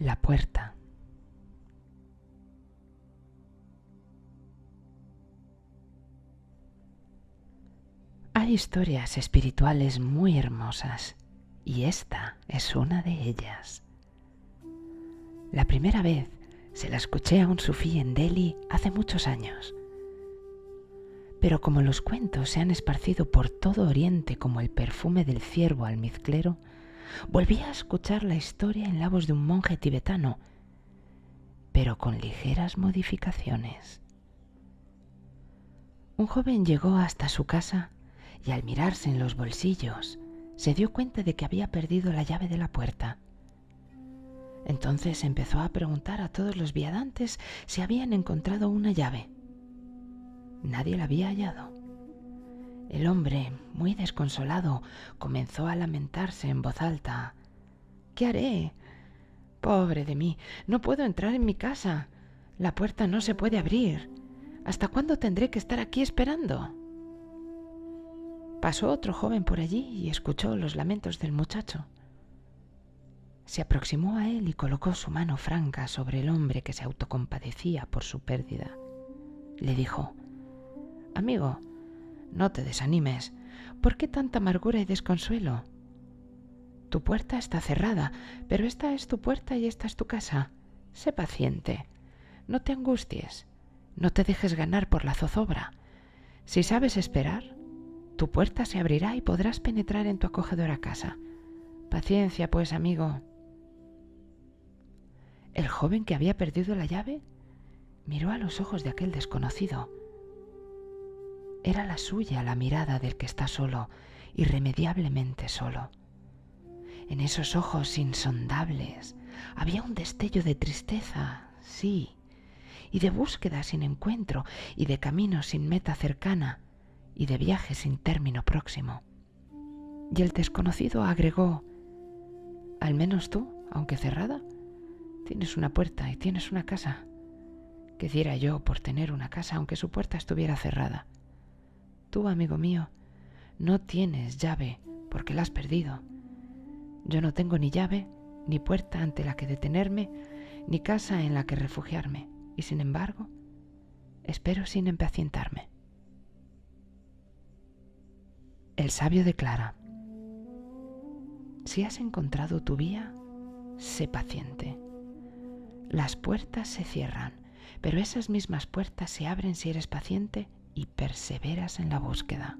La puerta. Hay historias espirituales muy hermosas y esta es una de ellas. La primera vez se la escuché a un sufí en Delhi hace muchos años. Pero como los cuentos se han esparcido por todo Oriente como el perfume del ciervo almizclero, volví a escuchar la historia en la voz de un monje tibetano, pero con ligeras modificaciones. Un joven llegó hasta su casa y al mirarse en los bolsillos se dio cuenta de que había perdido la llave de la puerta. Entonces empezó a preguntar a todos los viadantes si habían encontrado una llave. Nadie la había hallado. El hombre, muy desconsolado, comenzó a lamentarse en voz alta. ¿Qué haré? Pobre de mí, no puedo entrar en mi casa. La puerta no se puede abrir. ¿Hasta cuándo tendré que estar aquí esperando? Pasó otro joven por allí y escuchó los lamentos del muchacho. Se aproximó a él y colocó su mano franca sobre el hombre que se autocompadecía por su pérdida. Le dijo, Amigo, no te desanimes. ¿Por qué tanta amargura y desconsuelo? Tu puerta está cerrada, pero esta es tu puerta y esta es tu casa. Sé paciente. No te angusties. No te dejes ganar por la zozobra. Si sabes esperar, tu puerta se abrirá y podrás penetrar en tu acogedora casa. Paciencia, pues, amigo. El joven que había perdido la llave miró a los ojos de aquel desconocido era la suya la mirada del que está solo, irremediablemente solo. En esos ojos insondables había un destello de tristeza, sí, y de búsqueda sin encuentro, y de camino sin meta cercana, y de viaje sin término próximo. Y el desconocido agregó, al menos tú, aunque cerrada, tienes una puerta y tienes una casa. ¿Qué diera yo por tener una casa aunque su puerta estuviera cerrada? Tú, amigo mío, no tienes llave porque la has perdido. Yo no tengo ni llave, ni puerta ante la que detenerme, ni casa en la que refugiarme, y sin embargo, espero sin impacientarme. El sabio declara, si has encontrado tu vía, sé paciente. Las puertas se cierran, pero esas mismas puertas se abren si eres paciente y perseveras en la búsqueda.